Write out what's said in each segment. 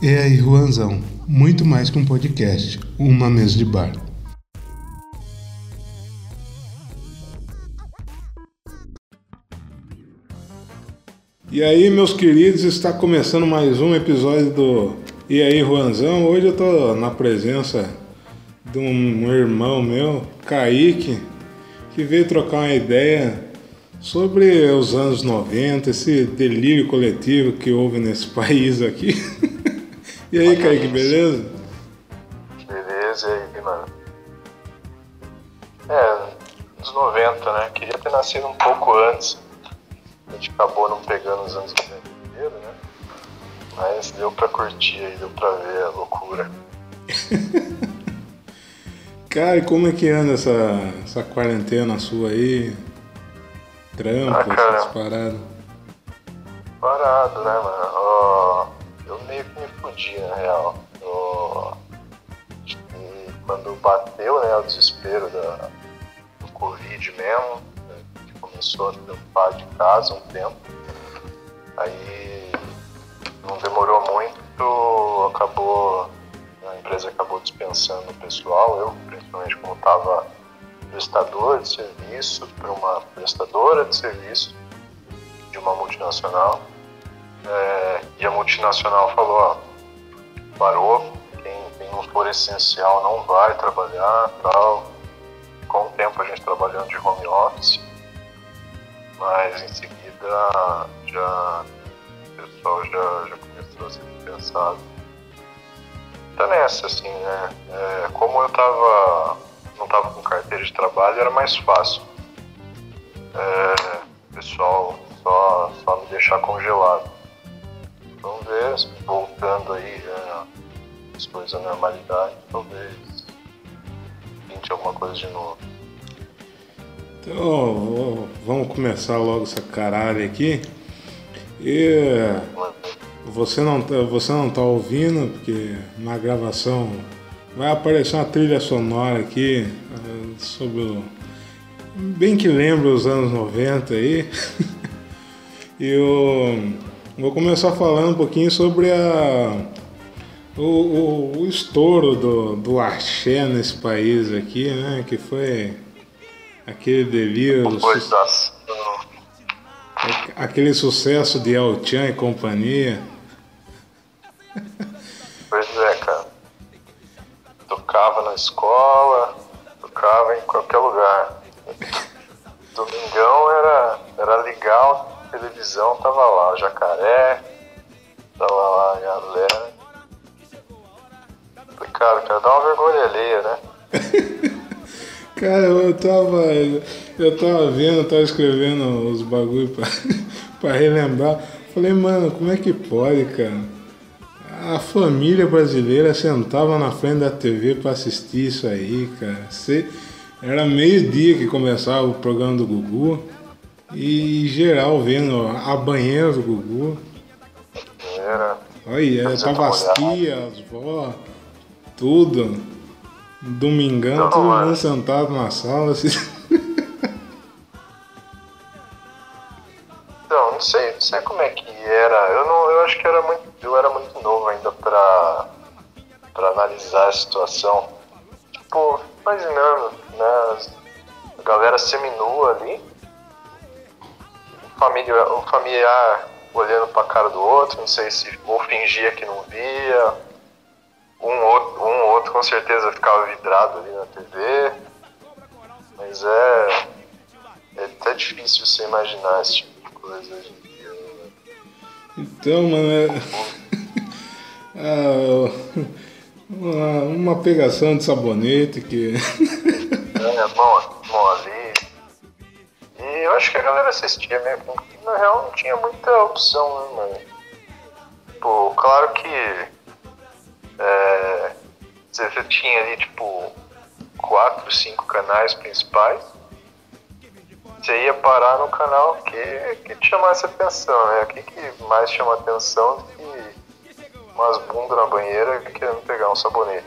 E aí, Juanzão, muito mais que um podcast, uma mesa de bar. E aí, meus queridos, está começando mais um episódio do E aí, Juanzão. Hoje eu tô na presença de um irmão meu, Kaique, que veio trocar uma ideia sobre os anos 90, esse delírio coletivo que houve nesse país aqui. E aí, Kaique, beleza? Beleza, e aí, mano? É, nos 90, né? Queria ter nascido um pouco antes. A gente acabou não pegando os anos 90 inteiro, né? Mas deu pra curtir aí, deu pra ver a loucura. Cara, e como é que anda essa, essa quarentena sua aí? Trampo, Ah, essas paradas. Parado, né, mano? Ó, eu meio fudi, na real. E quando bateu, né, o desespero da, do Covid mesmo, né, que começou a trampar de casa um tempo, aí não demorou muito, acabou, a empresa acabou dispensando o pessoal, eu, principalmente como estava prestador de serviço para uma prestadora de serviço de uma multinacional. É, e a multinacional falou, ó, parou, quem, não for essencial não vai trabalhar, tal. Com o tempo a gente trabalhando de home office, mas em seguida já o pessoal já, já começou a ser dispensado. Tá nessa, assim, né? É, como eu tava, não tava com carteira de trabalho, era mais fácil. É, o pessoal só, só me deixar congelado. Vamos ver, voltando aí já coisas à normalidade, talvez pinte alguma coisa de novo. Então, vamos começar logo essa caralho aqui. E você não, tá- você não tá ouvindo, porque na gravação vai aparecer uma trilha sonora aqui ah, sobre o. Bem que lembra os anos 90 aí. e eu vou começar falando um pouquinho sobre a. O, o, o estouro do, do axé nesse país aqui, né? Que foi aquele delírio, su- aquele sucesso de El Chan e companhia. Pois é, cara. Tocava na escola, tocava em qualquer lugar. Domingão era, era legal, televisão tava lá, o jacaré, tava lá a galera. Cara, cara, dá uma vergonha alheia, né? Cara, eu tava. Eu tava vendo, eu tava escrevendo os bagulho pra, pra relembrar. Falei, mano, como é que pode, cara? A família brasileira sentava na frente da TV pra assistir isso aí, cara. Era meio-dia que começava o programa do Gugu. E geral vendo a banheira do Gugu. Era. Olha, Fazer tava as tias, as vó, tudo. Domingão, Não, todo mundo sentado na sala. Assim. Então, não sei, não sei como é que era. Eu não, eu acho que era muito, eu era muito novo ainda pra, pra analisar a situação. Tipo, imaginando, né? A galera seminua ali. O familiar, o familiar olhando pra cara do outro, não sei se ou fingia que não via. Um outro, um outro com certeza ficava vidrado ali na TV. Mas é. É até difícil você imaginar esse tipo de coisa hoje em dia. né? Então, mano, é... Ah, uma, uma pegação de sabonete que. É, mão, mão ali. E eu acho que a galera assistia mesmo. porque, Na real não tinha muita opção, né, mano? Pô, claro que é, você tinha ali, tipo, quatro, cinco canais principais. Você ia parar no canal que, que te chamasse atenção, né? O que, que mais chama atenção do que umas bundas na banheira querendo pegar um sabonete.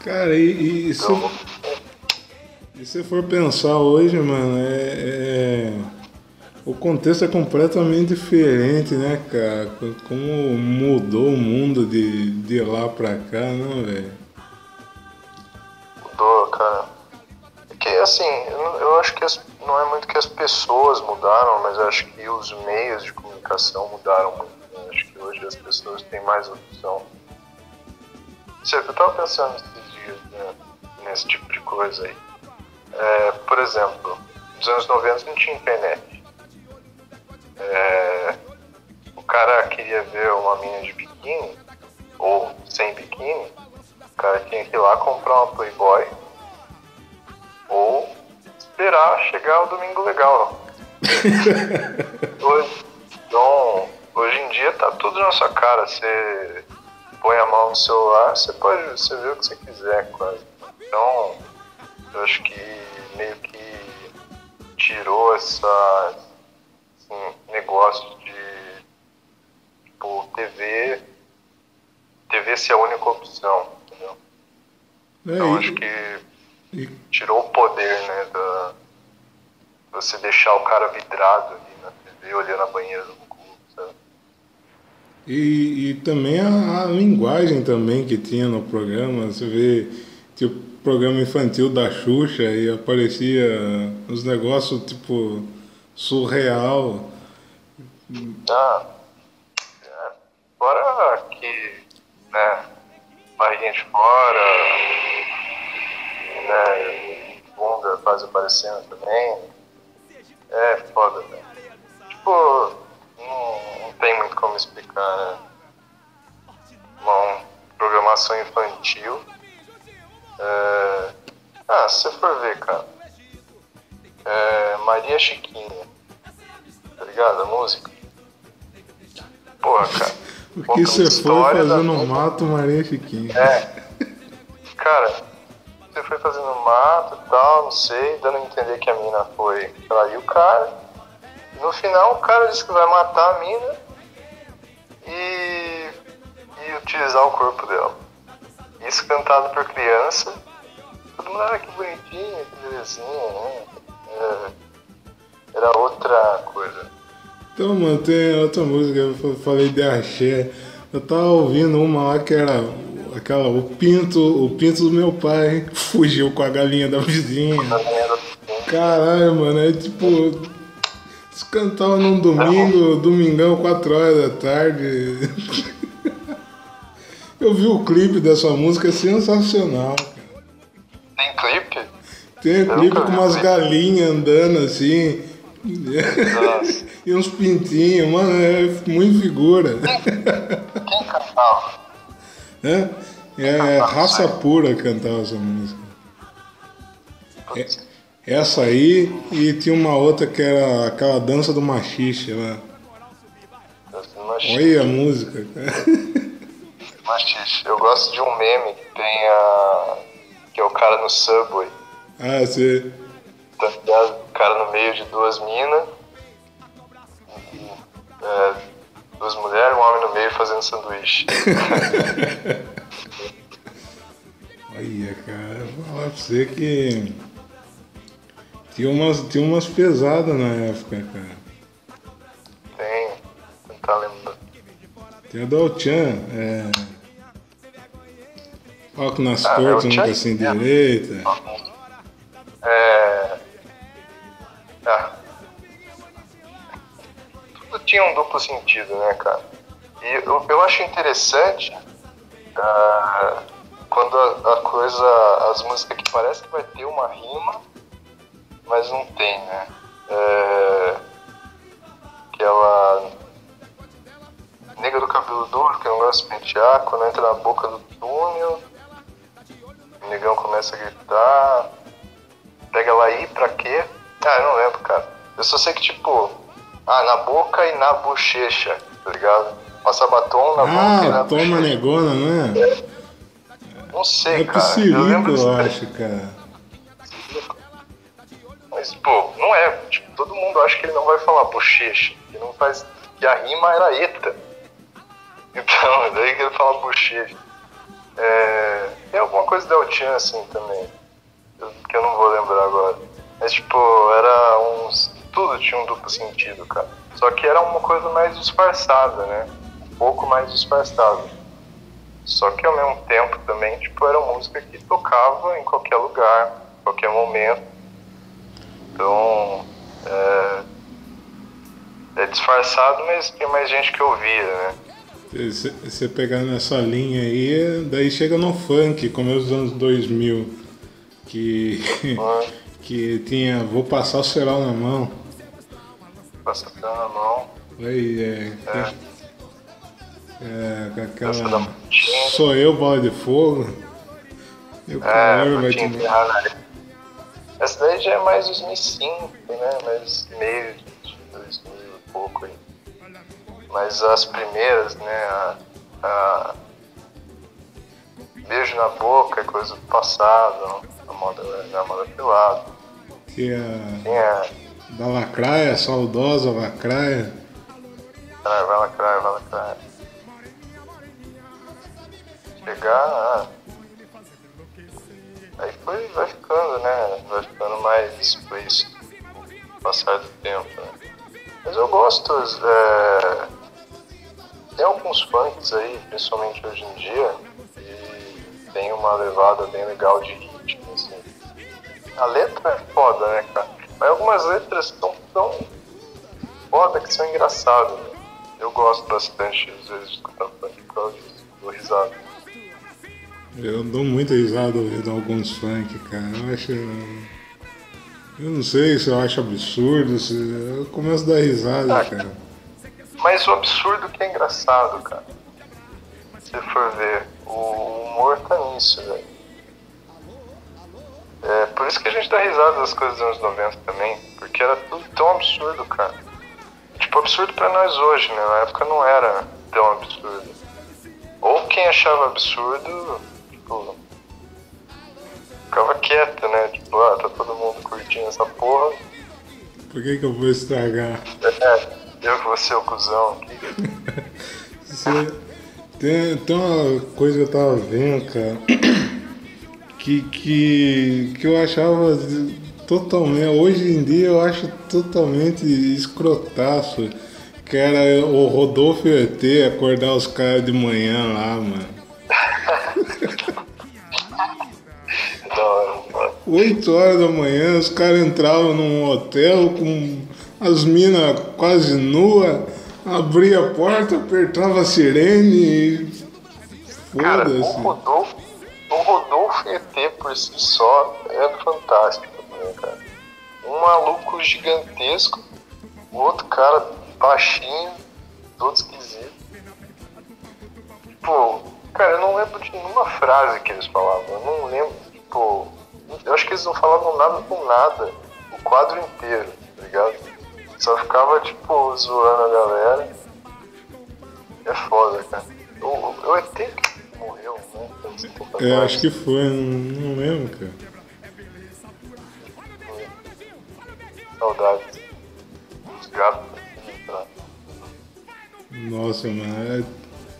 Cara, e, e se, Então, e se for pensar hoje, mano, é, é- o contexto é completamente diferente, né, cara? Como mudou o mundo de, de lá pra cá, não, velho? Mudou, cara. Que assim, eu, acho que as, não é muito que as pessoas mudaram, mas acho que os meios de comunicação mudaram muito. Né? Acho que hoje as pessoas têm mais opção. Eu tava pensando esses dias né, nesse tipo de coisa aí. É, por exemplo, nos anos 90 não tinha internet. É, o cara queria ver uma mina de biquíni, ou sem biquíni, o cara tinha que ir lá comprar uma Playboy, ou esperar chegar o domingo legal. hoje, então, hoje em dia tá tudo na sua cara. Você põe a mão no celular, você pode você ver o que você quiser quase. Então, eu acho que meio que tirou essa assim, negócio de tipo, TV TV ser a única opção, entendeu? É, então acho que e... tirou o poder, né, da você deixar o cara vidrado ali na TV olhando a banheira do clube, sabe? E, e também a, a, linguagem também que tinha no programa, você vê tipo programa infantil da Xuxa e aparecia uns negócios tipo surreal. Ah, é. fora que, né, barriguinha de fora, né, bunda quase aparecendo também. É foda, né? Tipo, não, não tem muito como explicar, né? Uma programação infantil. É... Ah, se você for ver, cara. É... Maria Chiquinha. Tá ligado? A música. Porra, cara. O que você foi fazendo no mato, Maria Chiquinha? É. Cara, você foi fazendo mato e tal, não sei, dando a entender que a mina foi trair o cara. No final o cara disse que vai matar a mina e, e utilizar o corpo dela. Isso cantado por criança. Todo mundo, ah, que bonitinho, que belezinha, né? É, era outra coisa. Então, mano, tem outra música, eu falei de axé. Eu tava ouvindo uma lá que era aquela, o pinto, o pinto do meu pai fugiu com a galinha da vizinha. Caralho, mano, é tipo. Eles cantavam num domingo, domingão, 4 horas da tarde. Eu vi o clipe dessa música, é sensacional. Tem clipe? Tem clipe com umas galinhas andando assim. Nossa. e uns pintinhos, mano, é muito figura. Quem, quem cantava? É, é raça pura cantava essa música. É, essa aí e tinha uma outra que era aquela dança do machixe lá. Olha a música, cara. Machixe. Eu gosto de um meme que tem a. que é o cara no subway. Ah, sim. Tá ligado? O cara no meio de duas minas. É, duas mulheres, um homem no meio fazendo sanduíche. Olha, cara, vou falar pra você que tinha umas, tinha umas pesadas na época, cara. Tem, tentar lembrar. Tem a Dolchan, é. Foco nas ah, cores, nunca sem direita. É. Ah. Tudo tinha um duplo sentido, né, cara? E eu, eu acho interessante uh, quando a, a, coisa, as músicas que parece que vai ter uma rima, mas não tem, né? É, aquela nega do cabelo duro, que não gosta de pentear, quando entra na boca do túnel, o negão começa a gritar. Pega ela aí pra quê? Ah, eu não lembro, cara. Eu só sei que, tipo, ah, na boca e na bochecha, tá ligado? Passa batom na ah, boca e na toma bochecha. negona, não é? é? Não sei, é cara. eu lembro eu acho, cara. Mas, pô, não é. Tipo, todo mundo acha que ele não vai falar bochecha. Ele não faz. E a rima era eta. Então, é daí que ele fala bochecha. É, tem alguma coisa da Elchan assim também, que eu não vou lembrar agora. Mas tipo, era uns tudo tinha um duplo sentido, cara. Só que era uma coisa mais disfarçada, né? Um pouco mais disfarçada. Só que ao mesmo tempo também, tipo, era música que tocava em qualquer lugar, qualquer momento. Então, é, é disfarçado, mas tem mais gente que ouvia, né? Você pegar nessa linha aí, daí chega no funk, como os anos 2000, que, que tinha Vou Passar o Ceral na Mão. Passar o Ceral na Mão. Aí, é, é. é, com aquela... Sou eu, bola de fogo. E o é, vai te... Essa daí já é mais 2005, né? Mais meio de 2000 e pouco aí. Mas as primeiras, né? A, a Beijo na boca é coisa do passado, a moda, a moda pelada. Que a. Tinha... Da lacraia, saudosa lacraia. Vai, vai lacraia, vai lacraia. Chegar. Ah, aí foi, vai ficando, né? Vai ficando mais explícito com o passar do tempo, né? Mas eu gosto. É, tem alguns funks aí, principalmente hoje em dia, tem uma levada bem legal de ritmo, assim. A letra é foda, né, cara? Mas algumas letras são tão foda que são engraçadas, né? Eu gosto bastante, às vezes, de escutar funk por causa disso, do risado. Eu dou muita risada ouvindo alguns funk, cara. Eu acho. Eu não sei se eu acho absurdo, se... eu começo a dar risada, ah, cara. Mas o absurdo que é engraçado, cara. Você for ver, o humor tá nisso, velho. É por isso que a gente dá risada das coisas dos anos 90 também, porque era tudo tão absurdo, cara. Tipo, absurdo pra nós hoje, né? Na época não era tão absurdo. Ou quem achava absurdo, tipo, ficava quieto, né? Tipo, ah, tá todo mundo curtindo essa porra. Por que que eu vou estragar? É, eu vou ser o cuzão aqui. Você, tem, tem uma coisa que eu tava vendo, cara, que, que, que eu achava totalmente, hoje em dia eu acho totalmente escrotaço, que era o Rodolfo ET acordar os caras de manhã lá, mano. Oito horas da manhã, os caras entravam num hotel com as minas quase nua, abria a porta, apertava a sirene e. Cara, o Rodolfo, o Rodolfo ET por si só é fantástico também, cara. Um maluco gigantesco, o outro cara baixinho, todo esquisito. Tipo, cara, eu não lembro de nenhuma frase que eles falavam. Eu não lembro, tipo. Eu acho que eles não falavam nada com nada o quadro inteiro, tá ligado? Só ficava, tipo, zoando a galera. É foda, cara. O ET morreu, né? É, acho que foi, não, não lembro, cara. Saudades. Os gatos Nossa, mano. É,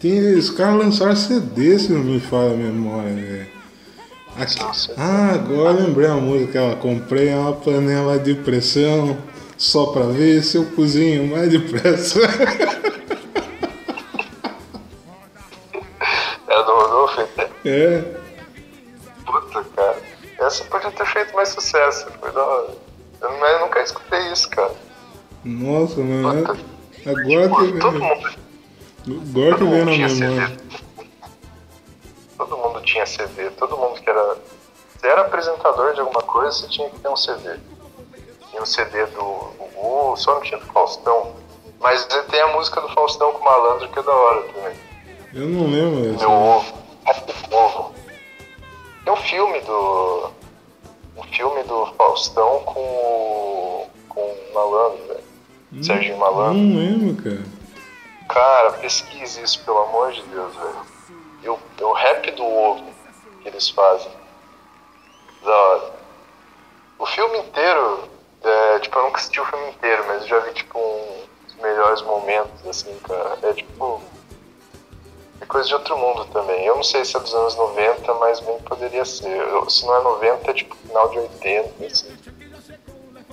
tem, os caras lançaram CD, se não me fala a memória, Aqui, ah, agora lembrei a música, ela comprei uma panela de pressão só pra ver se eu cozinho mais depressa. É do Rodolfo? É. Puta, cara. Essa podia ter feito mais sucesso. Foi da hora. Eu, eu nunca escutei isso, cara. Nossa, mano. Puta. Agora tipo, que todo mundo, Agora que vem na memória. Todo mundo tinha CD. Todo mundo que era. Se era apresentador de alguma coisa, você tinha que ter um CD tinha um CD do Gugu, só não tinha do Faustão. Mas tem a música do Faustão com o Malandro que é da hora também. Eu não lembro essa. Meu ovo. ovo. Tem um filme do. Um filme do Faustão com o. com o Malandro, velho. Hum, Serginho Malandro. Não lembro, cara. Cara, pesquise isso, pelo amor de Deus, velho. É o rap do ovo que eles fazem. Da hora. O filme inteiro é, tipo, eu nunca assisti o filme inteiro, mas eu já vi, tipo, uns melhores momentos, assim, cara. É, tipo, é coisa de outro mundo também. Eu não sei se é dos anos 90, mas bem poderia ser. Eu, se não é 90, é, tipo, final de 80, assim.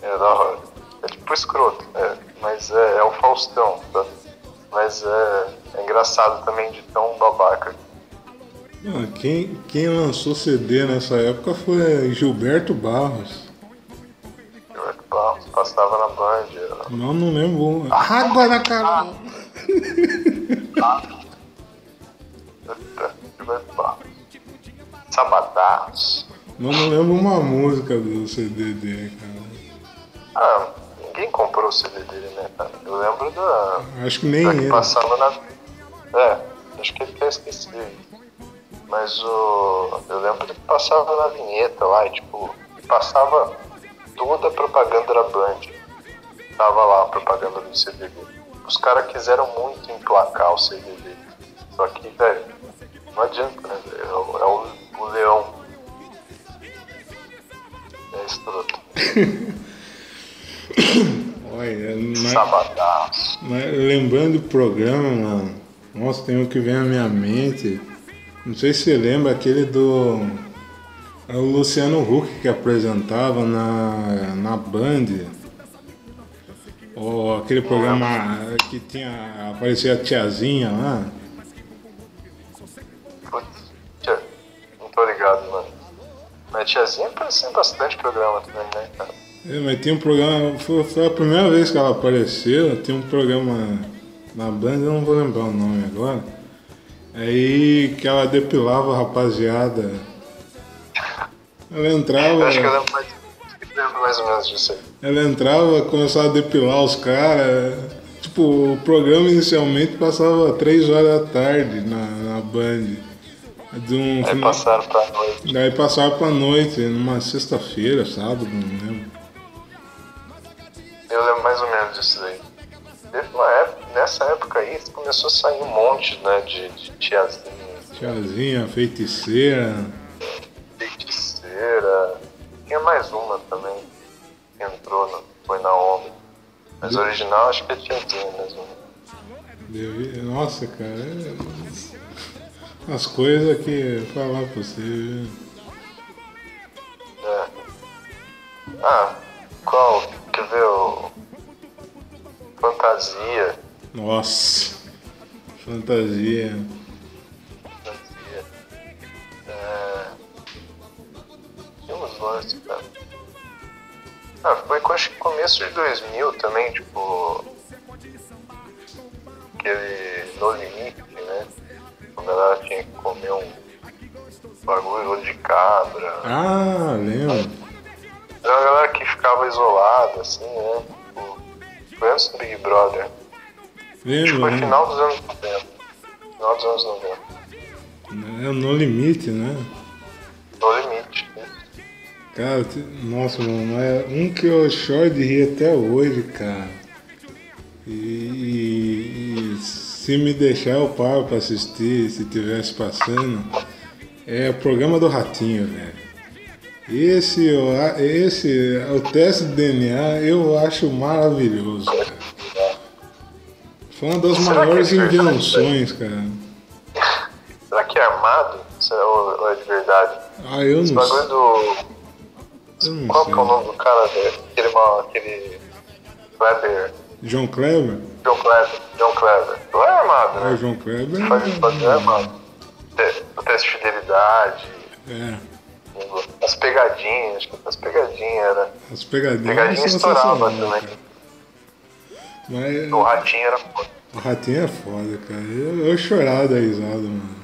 É da hora. é tipo escroto, é, mas é, é o Faustão, tá? Mas é, é engraçado também de tão babaca. Ah, quem, quem lançou CD nessa época foi Gilberto Barros. Passava na Band. Não, não lembro. Água na cara! Gilberto Barros. Sabadaço. Não, não lembro uma música do CD dele, cara. Ah, ninguém comprou o CD dele, né, cara? Eu lembro da. Acho que nem da que ele. passava na. É, acho que ele até esqueci. Mas o. Eu lembro que passava na vinheta lá, e tipo, passava toda a propaganda da Band. Tava lá a propaganda do dele. Os caras quiseram muito emplacar o dele. Só que, velho, não adianta, né? É, o, é o, o leão. É escroto. Olha, mas, Sabadaço. mas lembrando do programa, mano. Nossa, tem um que vem à minha mente. Não sei se você lembra aquele do. É o Luciano Huck que apresentava na, na Band. Ou aquele programa que tinha. aparecia a tiazinha lá. Putz, não tô ligado, mano. Mas tiazinha apareceu em bastante programa também, né, cara? É, mas tinha um programa. Foi, foi a primeira vez que ela apareceu. Tinha um programa na Band, eu não vou lembrar o nome agora. Aí que ela depilava a rapaziada. Ela entrava. Acho que eu lembro mais, lembro mais ou menos disso aí. Ela entrava, começava a depilar os caras. Tipo, o programa inicialmente passava três horas da tarde na, na Band. De um Aí final- passaram pra noite. Daí passava pra noite, numa sexta-feira, sábado, não lembro. Eu lembro mais ou menos disso daí. Teve uma época, nessa época aí começou a sair um monte, né, de, de tiazinha, Tiazinha, feiticeira. Mais uma também que entrou, no, foi na onda. Mas o original acho que é tiazinha mesmo. Deve- Nossa, cara. é- As coisas que falar pra você. É. Ah, qual? Quer ver o. Fantasia. Nossa. Fantasia. Cara. Ah, foi com acho que começo de 2000 também, tipo. Aquele No Limite, né? Quando ela tinha que comer um bagulho de cabra. Ah, lembro. Era uma galera que ficava isolada, assim, né? Tipo, foi antes do Big Brother. Acho que Lembro, foi lembro. final dos anos 90. Final dos anos 90. É no limite, né? No limite. né? Cara, nossa, mano, é um que eu choro de rir até hoje, cara. E, e- e se me deixar eu paro pra assistir, se tivesse passando, é o programa do Ratinho, velho. Esse, esse, o teste de DNA eu acho maravilhoso, cara. Foi uma das Será é maiores invenções, cara. Será que é armado? É- Ou é de verdade? Ah, eu Esse não bagulho sei. do. Qual que é o nome do cara, velho? Aquele, mal- aquele. Kleber. João Kleber? John Kleber. John Kleber. Não é armado, Ah, né? o João Kleber. Faz bagulho é armado. O teste de fidelidade. É. As pegadinhas. Acho que as pegadinhas era. As pegadinhas. Pegadinha estourava também. cara. Mas O ratinho era foda. o ratinho é foda, cara. Eu, eu chorava da risada, mano.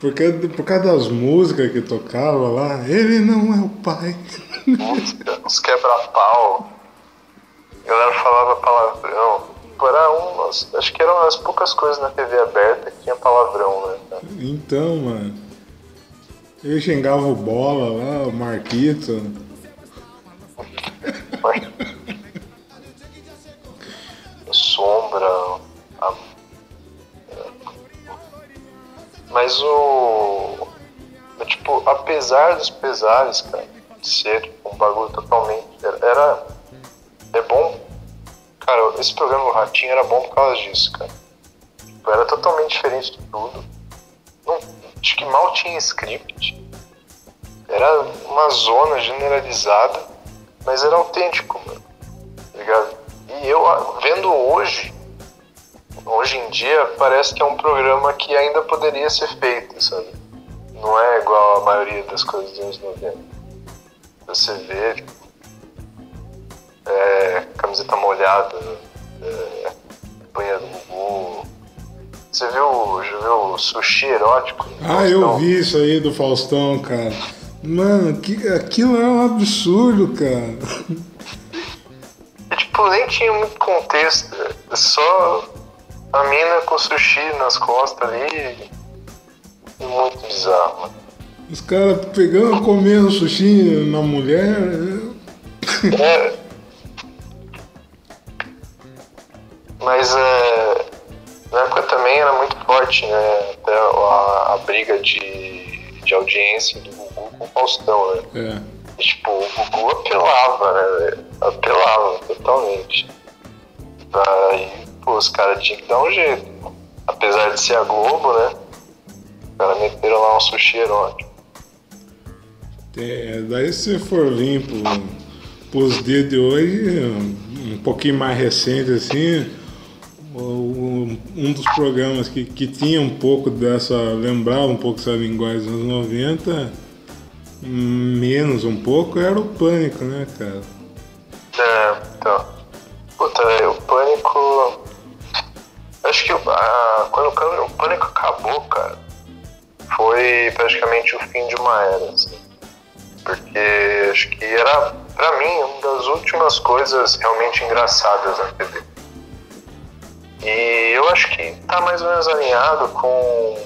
Porque, por causa das músicas que tocava lá, ele não é o pai. música, os quebra-pau. A galera falava palavrão. Era umas, acho que eram as poucas coisas na TV aberta que tinha palavrão, né? Então, mano. Eu xingava o Bola lá, o Marquito. Sombra. a- Mas o. Tipo, apesar dos pesares, cara, de ser um bagulho totalmente. Era. era- É bom. Cara, esse programa do Ratinho era bom por causa disso, cara. Tipo, era totalmente diferente de tudo. Não, acho que mal tinha script. Era uma zona generalizada. mas era autêntico, mano. Tá ligado? E eu, vendo hoje, hoje em dia, parece que é um programa que ainda poderia ser feito, sabe? Não é igual a maioria das coisas dos anos 90. Você vê, é, camiseta molhada, é, banheiro do Gugu. Você viu, já viu o sushi erótico? Ah, eu vi isso aí do Faustão, cara. Mano, que, aquilo é um absurdo, cara. E, tipo, nem tinha muito contexto. É só a mina com sushi nas costas ali. Muito bizarro. Os caras pegando, comendo sushi na mulher. É. Mas é, na época também era muito forte, né? Até a, a briga de, de audiência do Gugu com o Faustão, né? É. E, tipo, o Gugu apelava, né? Apelava totalmente. Daí, pô, os caras tinham que dar um jeito. Apesar de ser a Globo, né? Os caras meteram lá um sushi erótico. É, daí se for vir pro, pros dias de hoje, um pouquinho mais recente assim, um dos programas que, que tinha um pouco dessa, lembrava um pouco essa linguagem dos anos 90, menos um pouco, era o Pânico, né, cara? É, então. Puta, Pânico acabou, cara, foi praticamente o fim de uma era, assim. Porque acho que era, pra mim, uma das últimas coisas realmente engraçadas na TV. E eu acho que tá mais ou menos alinhado com,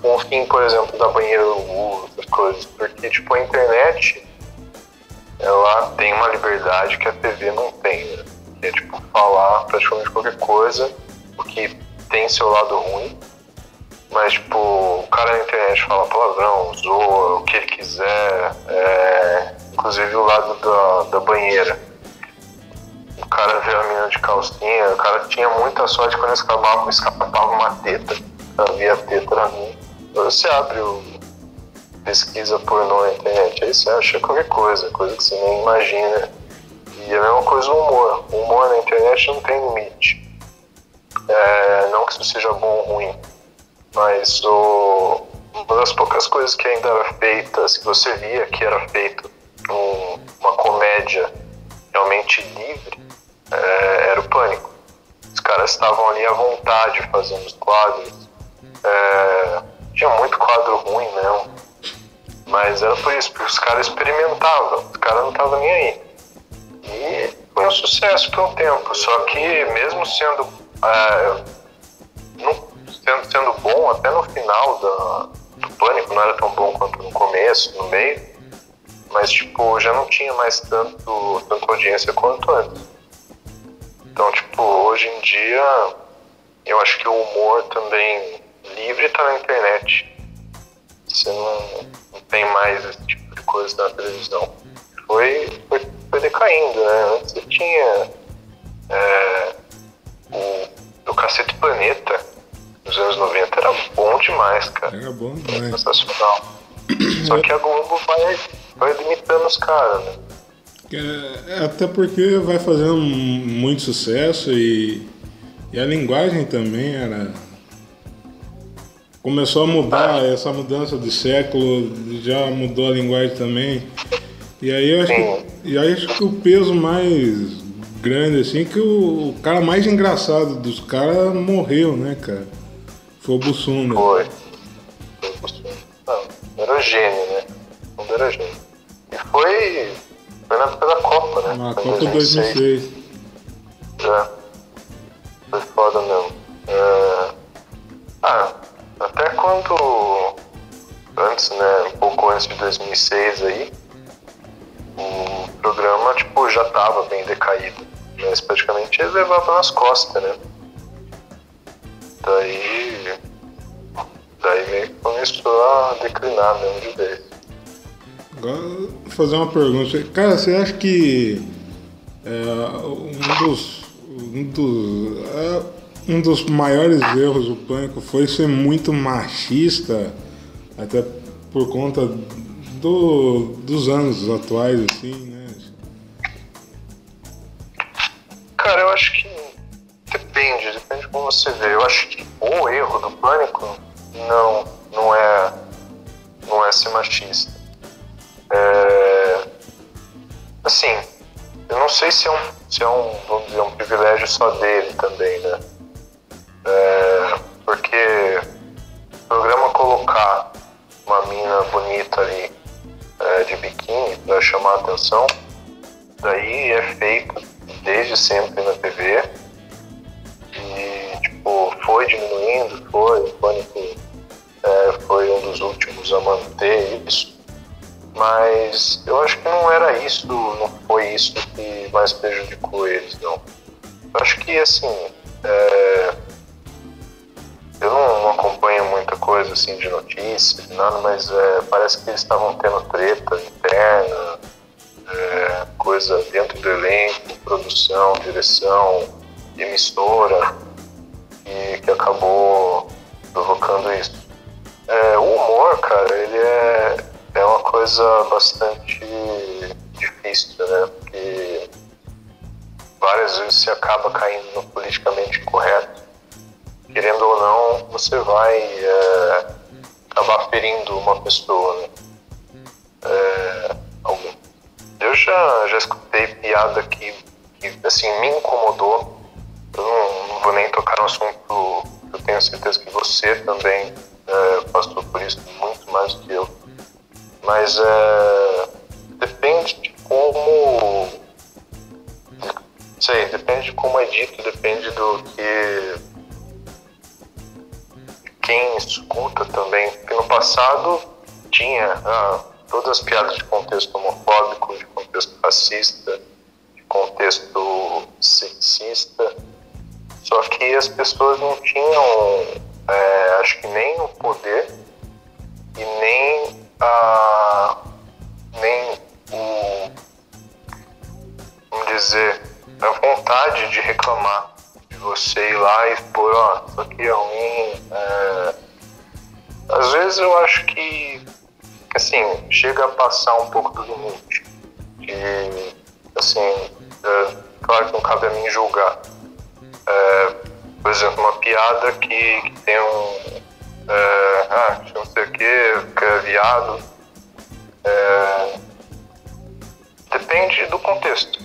com o fim, por exemplo, da banheira do Google, essas coisas. Porque, tipo, a internet, ela tem uma liberdade que a TV não tem, né? Que é, tipo, falar praticamente qualquer coisa, o que tem seu lado ruim. Mas, tipo, o cara na internet fala palavrão, zoa, o que ele quiser, é, inclusive o lado da, da banheira o cara vê a menina de calcinha, o cara tinha muita sorte quando escapava, escapava uma teta, havia teta na minha. Você abre o pesquisa pornô na internet, aí você acha qualquer coisa, coisa que você nem imagina. E é a mesma coisa o humor. O humor na internet não tem limite. É, não que isso seja bom ou ruim, mas o, uma das poucas coisas que ainda era feita, se você via que era feito um, uma comédia realmente livre, é, era o pânico. Os caras estavam ali à vontade fazendo os quadros. É, tinha muito quadro ruim mesmo. Mas era por isso, porque os caras experimentavam, os caras não estavam nem aí. E foi um sucesso por um tempo. Só que mesmo sendo, é, não, sendo, sendo bom, até no final da, do pânico não era tão bom quanto no começo, no meio. Mas tipo, já não tinha mais tanto, tanta audiência quanto antes. Então, tipo, hoje em dia, eu acho que o humor também livre tá na internet. Você não, não tem mais esse tipo de coisa na televisão. Foi, foi, foi decaindo, né? Antes você tinha é, Planeta, nos anos 90, era bom demais, cara. Era bom demais. Sensacional. Só que a Globo vai, vai limitando os caras, né? É, até porque vai fazendo muito sucesso e, e a linguagem também era. Começou a mudar, essa mudança de século já mudou a linguagem também. E aí eu acho que, e aí acho que o peso mais grande, assim, que o, o cara mais engraçado dos caras morreu, né, cara? Foi o Bussunda. Foi. Não, era gênio, né? Não era gênio. E foi foi na época da Copa, né? Na Copa 2006. 2006. É. Foi foda mesmo. É... Ah, até quando. Antes, né? Um pouco antes de 2006 aí, programa, tipo, já tava bem decaído. Mas praticamente ele levava nas costas, né? Daí. Daí meio que começou a declinar mesmo de vez. Agora, vou fazer uma pergunta. Cara, você acha que é, um dos, um dos, é, um dos maiores erros do Pânico foi ser muito machista, até por conta do, dos anos atuais, assim, né? Cara, eu acho que depende, depende de como você vê. Eu acho que o erro do pânico não, não é, não é ser machista. É, assim, eu não sei se é um, se é um, vamos dizer, um privilégio só dele também, né? É, porque o programa colocar uma mina bonita ali é, de biquíni para chamar a atenção, daí é feito desde sempre na TV e tipo foi diminuindo, foi, o pânico é, foi um dos últimos a manter isso, mas eu acho que não era isso, não foi isso que mais prejudicou eles, não. Eu acho que assim é, eu não, não, acompanho muita coisa assim de notícias, nada, mas é, parece que eles estavam tendo treta interna, é, coisa dentro do elenco, produção, direção, emissora, e que acabou provocando isso. É, o humor, cara, ele é, é uma coisa bastante difícil, né? Porque várias vezes você acaba caindo no politicamente correto querendo ou não, você vai é, acabar ferindo uma pessoa. Né? É, eu já, já escutei piada que, que assim, me incomodou. Eu não, não vou nem tocar no assunto, eu tenho certeza que você também é, passou por isso muito mais do que eu. Mas é, depende de como. Sei, depende de como é dito, depende do que quem escuta também, porque no passado tinha ah, todas as piadas de contexto homofóbico, de contexto racista, de contexto sexista, só que as pessoas não tinham, é, acho que nem o poder e nem a nem o vamos dizer a vontade de reclamar você ir lá e expor, ó, isso aqui é ruim. É... Às vezes eu acho que, assim, chega a passar um pouco do limite. E, assim, é, claro que não cabe a mim julgar. É, por exemplo, uma piada que, que tem um. É, ah, não sei o que, que é viado. É, depende do contexto.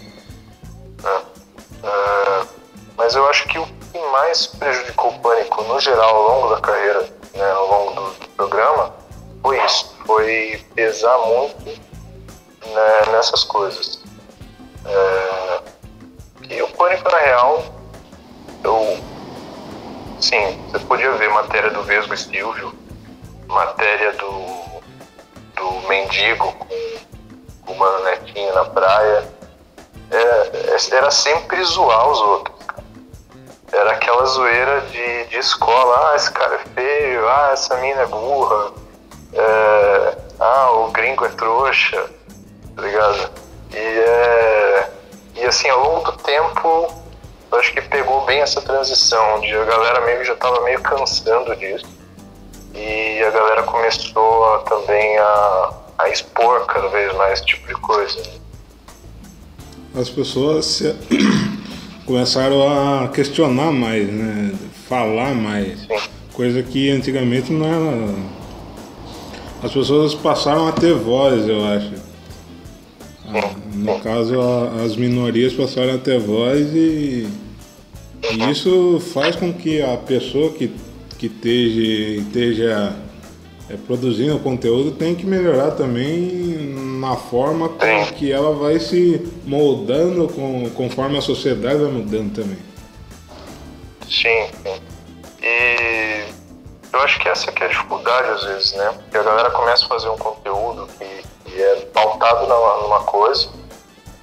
Né? Mas eu acho que o que mais prejudicou o pânico no geral ao longo da carreira, né, ao longo do, do programa, foi isso, foi pesar muito né, nessas coisas. É, e o pânico na real, eu sim, você podia ver matéria do Vesgo Silvio, matéria do, do mendigo com uma netinha na praia. É, era sempre zoar os outros era aquela zoeira de, de escola, ah, esse cara é feio, ah, essa mina é burra, é, ah, o gringo é trouxa, tá ligado? E, é, e assim, ao longo do tempo, eu acho que pegou bem essa transição, onde a galera meio já tava meio cansando disso. E a galera começou a, também a, a expor cada vez mais esse tipo de coisa. As pessoas se começaram a questionar mais, né? Falar mais. Coisa que antigamente não era. As pessoas passaram a ter voz, eu acho. Ah, no caso, as minorias passaram a ter voz e, e isso faz com que a pessoa que, que esteja, esteja é, produzindo conteúdo tem que melhorar também na forma com que ela vai se moldando com, conforme a sociedade vai mudando também. Sim, sim. E eu acho que essa que é a dificuldade às vezes, né? Porque a galera começa a fazer um conteúdo que, que é pautado numa, numa coisa,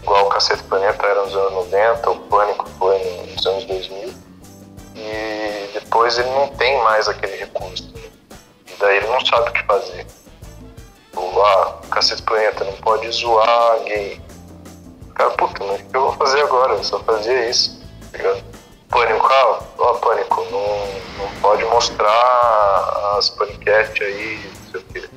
igual o Cacete Planeta era nos anos 90, o Pânico foi nos anos 2000, e depois ele não tem mais aquele recurso Daí ele não sabe o que fazer. Ou, ah, cacete planeta, não pode zoar gay. Cara, puta, mas o que eu vou fazer agora? Eu só fazia isso, tá ligado? Pânico, ah, ó, pânico, não, não pode mostrar as paniquetes aí, não sei o quê.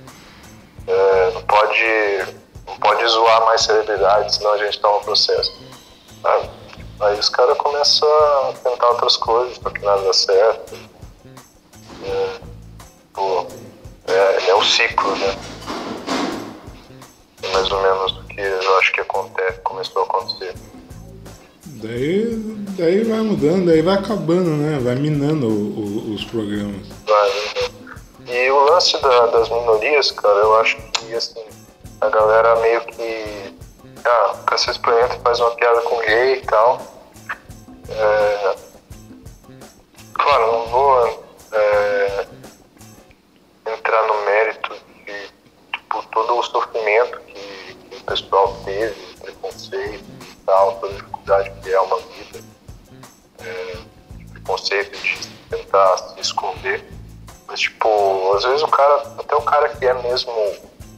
É, não pode. Não pode zoar mais celebridades, senão a gente toma processo. Ah, Aí os caras começam a tentar outras coisas, só que nada dá certo. É, pô, é, é o ciclo, né? É mais ou menos o que eu acho que acontece, começou a acontecer. Daí, daí vai mudando, daí vai acabando, né? Vai minando o, o, os programas. Vai? E o lance da, das minorias, cara, eu acho que assim, a galera meio que. Ah, o Cacete Planeta faz uma piada com gay e tal. É, claro, não vou é, entrar no mérito de tipo, todo o sofrimento que, que o pessoal teve, preconceito toda a dificuldade que é uma vida, é, preconceito, de tentar se esconder. Mas, tipo, às vezes o cara, até o cara que é mesmo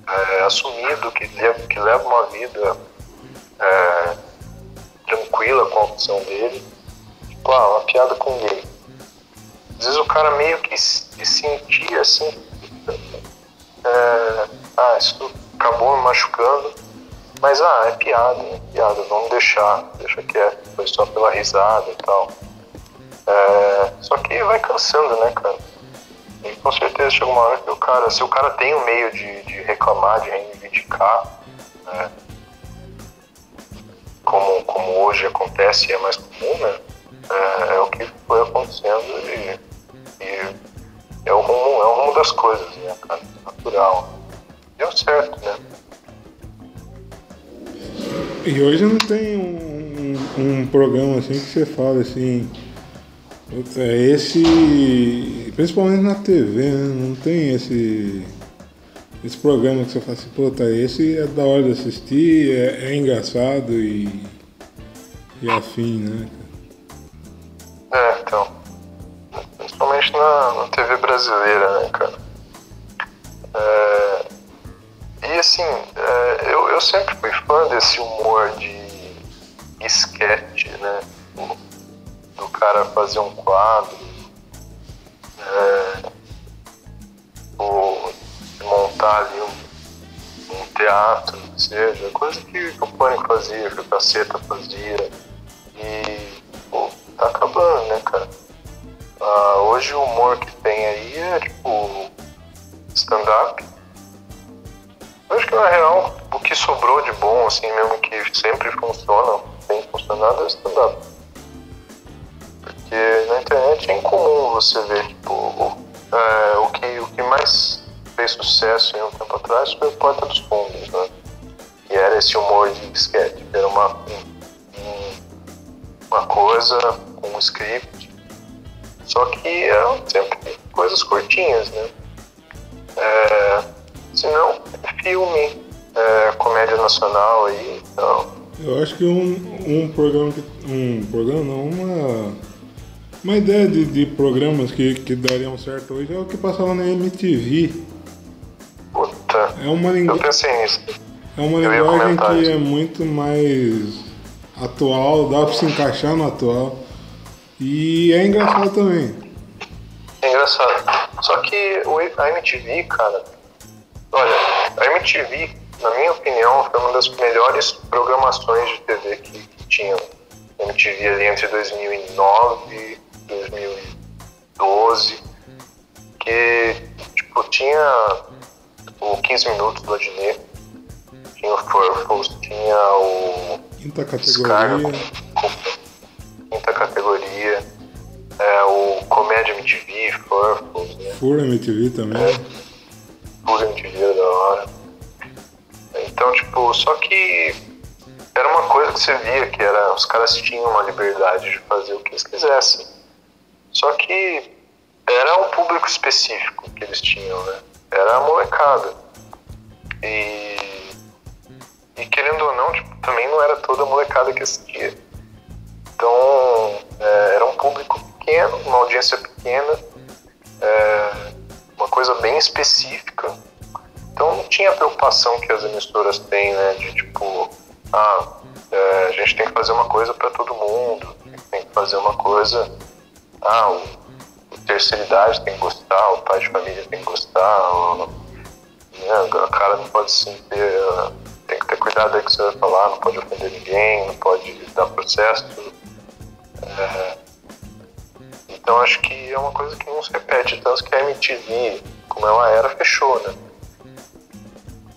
é, assumido, que, que leva uma vida é, tranquila com a opção dele, tipo, ah, uma piada com gay. Às vezes o cara meio que se sentia assim, é, ah, isso acabou me machucando, mas ah, é piada, é piada, vamos deixar, deixa quieto, foi só pela risada e tal. É, só que vai cansando, né, cara? E com certeza chega uma hora que o cara, se o cara tem um meio de, de reclamar, de reivindicar, né, como, como hoje acontece e é mais comum, né? É, é, o que foi acontecendo e, e, é, o rumo, é o rumo das coisas, né, cara? Natural. Deu certo, né? E hoje não tem um, um, um programa assim que você fala assim é esse, principalmente na TV, né? não tem esse, esse programa que você fala assim, pô, tá, esse é da hora de assistir, é, é engraçado e, e afim, né? É, então. Principalmente na, na TV brasileira, né, cara? É, e assim, é, eu, eu sempre desse humor de esquete, né? do cara fazer um quadro, é, ou montar ali um, um teatro, seja, coisa que o Pânico fazia, que o Caceta fazia. E pô, tá acabando, né, cara? Ah, hoje o humor que tem aí é tipo stand-up. Acho que na real que sobrou de bom, assim mesmo que sempre funciona, tem funcionado é stand-up. Porque na internet é incomum você ver, tipo, o, é, o, que, o que mais fez sucesso em um tempo atrás foi o Porta dos Fundos, né? Que era esse humor de sketch, era uma, um, uma coisa, um script, só que eram sempre coisas curtinhas, né? É, se não, é filme, é, comédia nacional aí, então. Eu acho que um, um programa que. Um programa não, uma uma ideia de, de programas que, que dariam certo hoje é o que passava na MTV. Puta. É uma lingu... Eu pensei nisso. É uma Eu linguagem que isso. é muito mais atual, dá pra se encaixar no atual. E é engraçado também. É engraçado. Só que a MTV, cara, olha, a MTV, na minha opinião, foi uma das melhores programações de TV que, que tinham. A MTV ali entre 2009 2012, que tipo, tinha o 15 minutos do Adnet, tinha o Furfles, tinha o quinta categoria, quinta categoria, é, o Comédia MTV, Furfles, né? Fura MTV também. É, era uma coisa que você via que era, os caras tinham uma liberdade de fazer o que eles quisessem. Só que era um público específico que eles tinham, né? Era a molecada. E, e querendo ou não, tipo, também não era toda a molecada que assistia. Então, é, era um público pequeno, uma audiência pequena, é, uma coisa bem específica. Então não tinha a preocupação que as emissoras têm, né? De tipo, ah, é, a gente tem que fazer uma coisa para todo mundo, tem que fazer uma coisa ah, o, o terceira idade tem que gostar, o pai de família tem que gostar, o, né, cara não pode se ter, tem que ter cuidado aí que você vai falar, não pode ofender ninguém, não pode dar processo. É, então acho que é uma coisa que não se repete, tanto que a MTV, como ela era, fechou, né?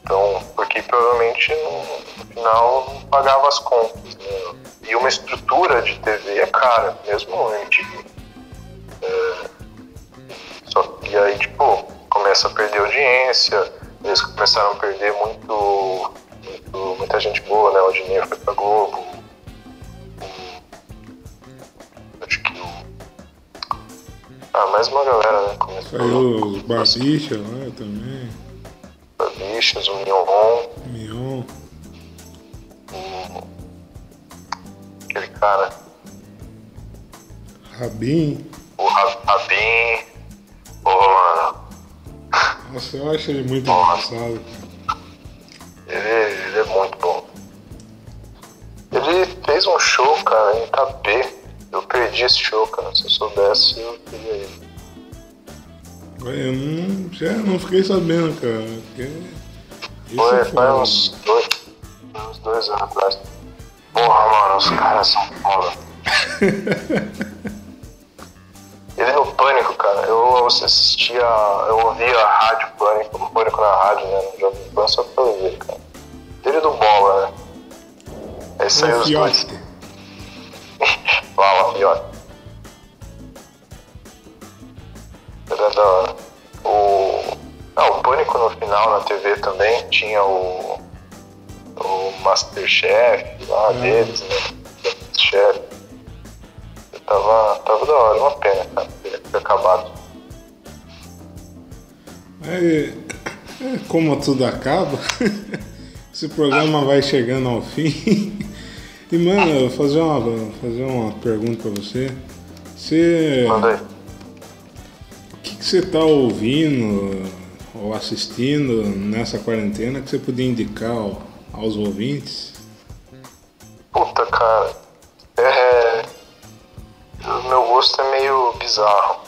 Então, porque provavelmente no, no final não pagava as contas, né? E uma estrutura de TV é cara, mesmo MTV. É, só, e aí, tipo, começa a perder audiência, eles começaram a perder muito, muito muita gente boa, né? O dinheiro foi pra Globo. Acho que o. Ah, mais uma galera, né? Começou Saiu os Barbicha lá também. Barbichas, o Mion, Mion. o. aquele cara, Rabin. o Ra- Rabin. Porra, mano. Nossa, eu acho ele muito Nossa. engraçado. Ele, ele é muito bom. Ele fez um show, cara, em Itapê. Eu perdi esse show, cara. Se eu soubesse, eu teria ido. Eu não, já não fiquei sabendo, cara. Foi, é foi uns dois, uns dois anos atrás. Porra, mano, os caras são foda. Ele no Pânico, cara, eu assistia, eu ouvia a rádio Pânico, o Pânico na rádio, né, no Jovem Pan, só pra eu ver, cara. Ele do Bola, né. Aí saiu O os dois. Fala, Fiote. Da hora. O... Ah, o Pânico no final na TV também tinha o. O Masterchef lá deles, né? Masterchef. Tava, tava da hora, uma pena, cara, ter acabado. É, é como tudo acaba, esse programa vai chegando ao fim. E mano, eu vou fazer uma, fazer uma pergunta pra você. Você. Manda você tá ouvindo ou assistindo nessa quarentena que você podia indicar ao- aos ouvintes? Puta, cara. É. O meu gosto é meio bizarro.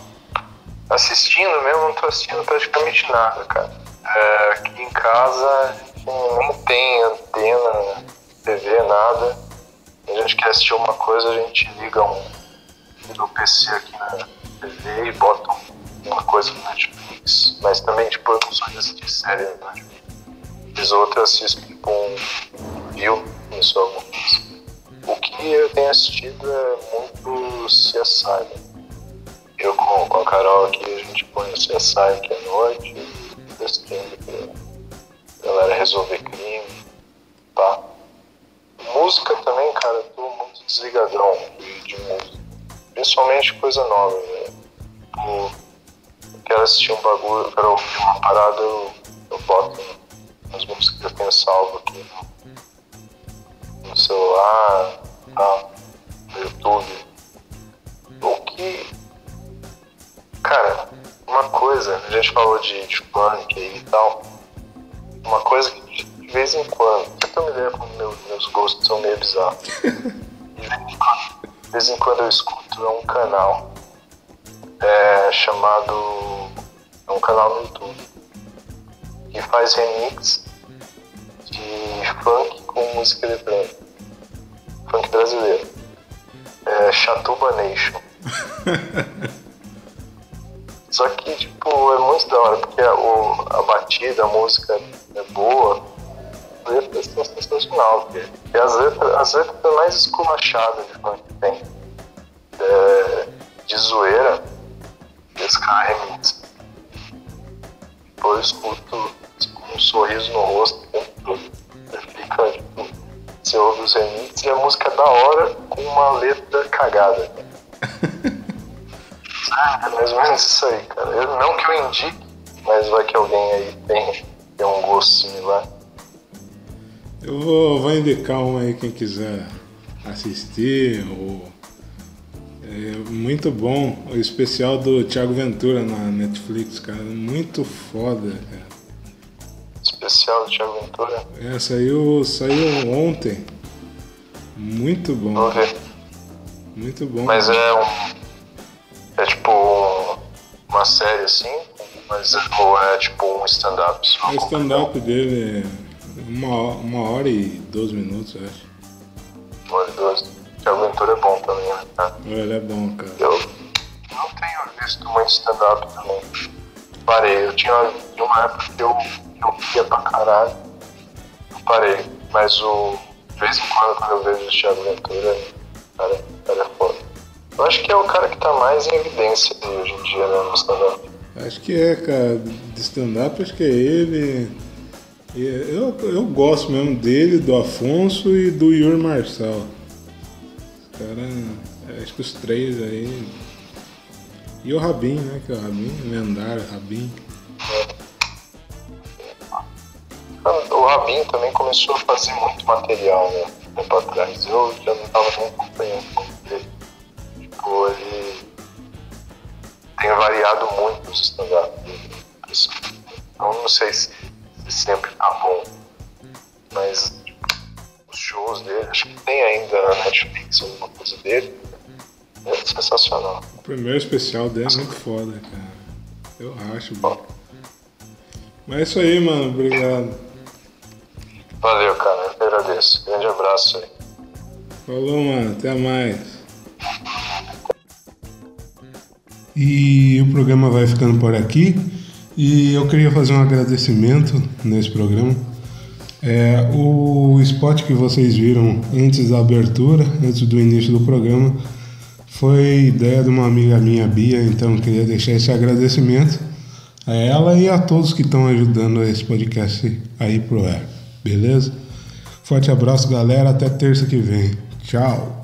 Assistindo mesmo, não tô assistindo praticamente nada, cara. É, aqui em casa não tem antena, TV, nada. A gente quer assistir uma coisa, a gente liga um liga o PC aqui na TV e bota uma coisa no Netflix. Mas também, tipo, eu não sou de assistir série no Netflix. Fiz outra, assisto tipo um filme, isso alguma coisa. O que eu tenho assistido é muito CSI. Né? Eu com, com a Carol aqui, a gente põe o CSI aqui à noite assistindo pra galera resolver crime, tá? Música também, cara, eu tô muito desligadão de, de música. Principalmente coisa nova, velho. Quero assistir um bagulho, eu quero ouvir uma parada, eu, eu boto as músicas que eu tenho salvo aqui no, no celular, tá? no YouTube. O que. Cara, uma coisa, a gente falou de, de funk aí e tal. Uma coisa que de, vez em quando, pra ter uma ideia como meu, meus gostos são meio bizarros. De vez em quando, eu escuto um canal é, chamado. Um canal no YouTube que faz remix de funk com música eletrônica. Funk brasileiro. É Chatuba Nation. Só que, tipo, é muito da hora, porque a, o- a batida, a música é boa, a letra é sensacional, porque é as letras, as letras mais esculachadas de funk que tem. É, de zoeira, remix. Tipo, eu escuto com um sorriso no rosto o. Você fica, tipo, você ouve os remixes e a música é da hora com uma letra cagada. Ah, é mais ou menos isso aí, cara. Eu, não que eu indique, mas vai que alguém aí tem, tem um gosto similar. Eu vou, vou indicar um aí quem quiser assistir. Ou, é muito bom o especial do Thiago Ventura na Netflix, cara. Muito foda, cara. Especial do Thiago Ventura. É, saiu, saiu ontem. Muito bom. Vamos ver. Muito bom. Mas é um. É tipo um- uma série assim, mas é, ou é tipo um stand-up só. O stand-up dele é uma, uma hora e 12 minutos, eu acho. Maravilhoso. Thiago Ventura é bom também, né? cara? Ele é bom, cara. Eu não tenho visto muito stand-up também. Parei. Eu tinha uma época que eu, eu via pra caralho. Eu parei. Mas o. De vez em quando, quando eu vejo o Thiago Ventura, cara, cara é foda. Eu acho que é o cara que tá mais em evidência hoje em dia, né, no stand-up. Acho que é, cara. De stand-up, acho que é ele. Eu, eu gosto mesmo dele, do Afonso e do Yuri Marçal. Cara, acho que os três aí. E o Rabin, né? Que é o Rabin, lendário Rabin. O Rabin também começou a fazer muito material, né? Tempo atrás. Eu já não tava nem acompanhando ele. Tipo, ele tem variado muito os stand-up. Então não sei se, se sempre tá bom. Mas dele, acho que tem ainda na Netflix alguma coisa dele. É sensacional. O primeiro especial dele é muito foda, cara. Eu acho, bom. Mas é isso aí, mano. Obrigado. Valeu, cara. Eu agradeço. Grande abraço aí. Falou, mano. Até mais. E o programa vai ficando por aqui. E eu queria fazer um agradecimento nesse programa. É, o spot que vocês viram antes da abertura, antes do início do programa, foi ideia de uma amiga minha, Bia, então queria deixar esse agradecimento a ela e a todos que estão ajudando esse podcast aí pro ar, beleza? Forte abraço, galera, até terça que vem. Tchau!